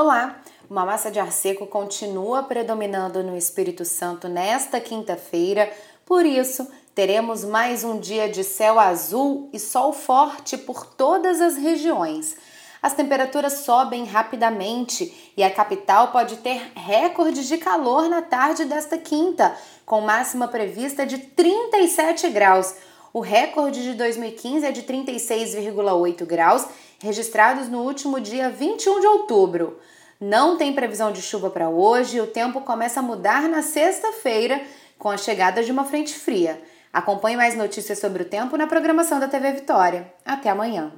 Olá! Uma massa de ar seco continua predominando no Espírito Santo nesta quinta-feira, por isso teremos mais um dia de céu azul e sol forte por todas as regiões. As temperaturas sobem rapidamente e a capital pode ter recordes de calor na tarde desta quinta, com máxima prevista de 37 graus. O recorde de 2015 é de 36,8 graus, registrados no último dia 21 de outubro. Não tem previsão de chuva para hoje, o tempo começa a mudar na sexta-feira com a chegada de uma frente fria. Acompanhe mais notícias sobre o tempo na programação da TV Vitória. Até amanhã.